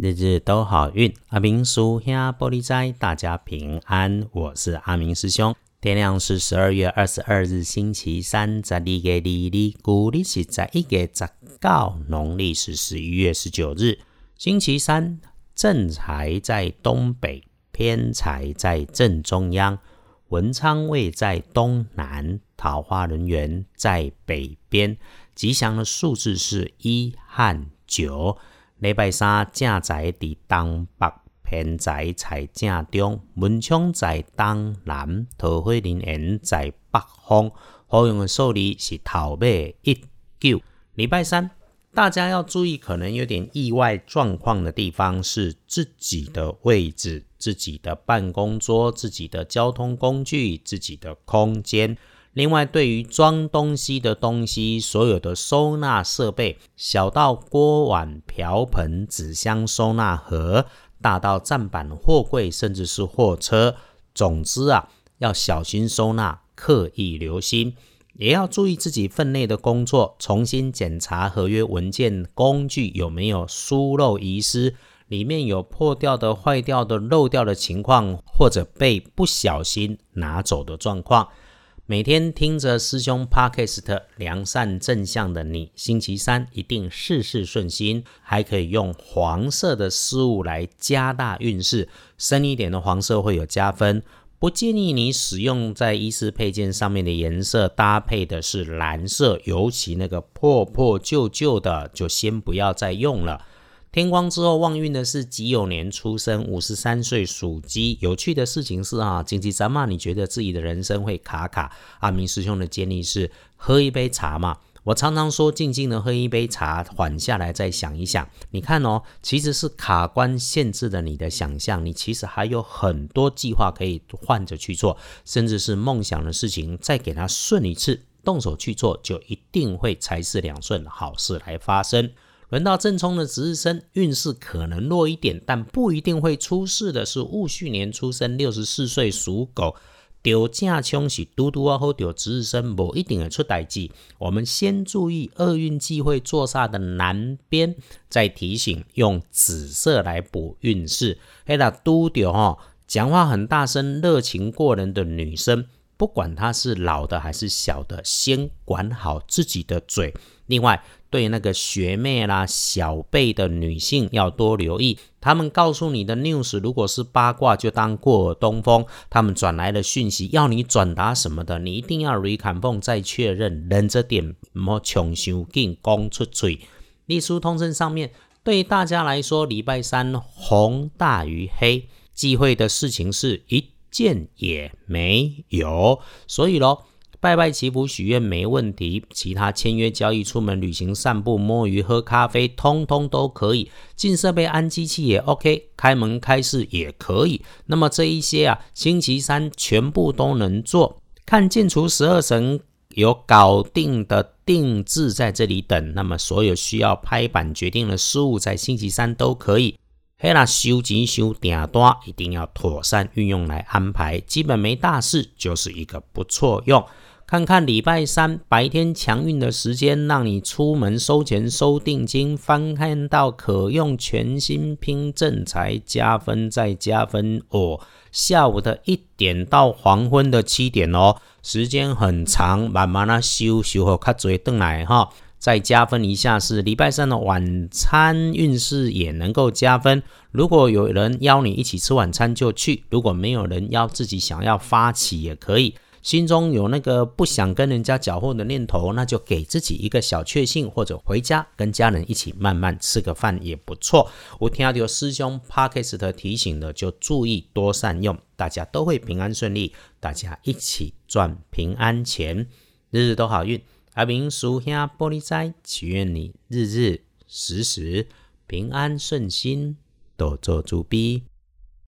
日日都好运，阿明叔兄玻璃斋，大家平安。我是阿明师兄。天亮是十二月二十二日，星期三，在历个历历，古历是在一月十九，农历是十一月十九日，星期三。正财在东北，偏财在正中央，文昌位在东南，桃花人员在北边。吉祥的数字是一和九。礼拜三正在伫东北，偏在在正中，文昌在东南，桃花人缘在北方。好用的数字是头尾一九。礼拜三，大家要注意，可能有点意外状况的地方是自己的位置、自己的办公桌、自己的交通工具、自己的空间。另外，对于装东西的东西，所有的收纳设备，小到锅碗瓢盆、纸箱收纳盒，大到站板货柜，甚至是货车，总之啊，要小心收纳，刻意留心，也要注意自己分内的工作，重新检查合约文件、工具有没有疏漏遗失，里面有破掉的、坏掉的、漏掉的情况，或者被不小心拿走的状况。每天听着师兄 Podcast，良善正向的你，星期三一定事事顺心，还可以用黄色的事物来加大运势，深一点的黄色会有加分。不建议你使用在衣饰配件上面的颜色，搭配的是蓝色，尤其那个破破旧旧的，就先不要再用了。天光之后旺运的是己酉年出生，五十三岁属鸡。有趣的事情是啊，紧急咱嘛，你觉得自己的人生会卡卡？阿明师兄的建议是喝一杯茶嘛。我常常说，静静的喝一杯茶，缓下来再想一想。你看哦，其实是卡关限制了你的想象，你其实还有很多计划可以换着去做，甚至是梦想的事情，再给它顺一次，动手去做，就一定会财势两顺，好事来发生。轮到正冲的值日生，运势可能弱一点，但不一定会出事的。是戊戌年出生，六十四岁属狗，丢架冲是嘟嘟啊，或丢值日生，不一定会出代志。我们先注意厄运忌讳坐煞的南边，再提醒用紫色来补运势。黑啦嘟丢哈，讲话很大声、热情过人的女生，不管她是老的还是小的，先管好自己的嘴。另外，对那个学妹啦、小辈的女性要多留意，他们告诉你的 news 如果是八卦，就当过耳东风。他们转来的讯息要你转达什么的，你一定要 recon 再确认，忍着点，莫穷修紧讲出嘴。隶书通证上面对大家来说，礼拜三红大于黑，忌讳的事情是一件也没有，所以喽。拜拜祈福许愿没问题，其他签约交易、出门旅行、散步、摸鱼、喝咖啡，通通都可以。进设备、安机器也 OK，开门开市也可以。那么这一些啊，星期三全部都能做。看建除十二神有搞定的定制在这里等，那么所有需要拍板决定的事物，在星期三都可以。嘿啦，收钱收订单一定要妥善运用来安排，基本没大事就是一个不错用。看看礼拜三白天强运的时间，让你出门收钱收定金，翻看到可用全新拼正财加分再加分哦。下午的一点到黄昏的七点哦，时间很长，慢慢的修修好卡顿来哈，再加分一下是礼拜三的晚餐运势也能够加分。如果有人邀你一起吃晚餐就去，如果没有人邀自己想要发起也可以。心中有那个不想跟人家搅和的念头，那就给自己一个小确幸，或者回家跟家人一起慢慢吃个饭也不错。我听到师兄 Parkist 提醒的，就注意多善用，大家都会平安顺利，大家一起赚平安钱，日日都好运。阿明叔兄玻璃斋，祈愿你日日时时平安顺心，多做主逼。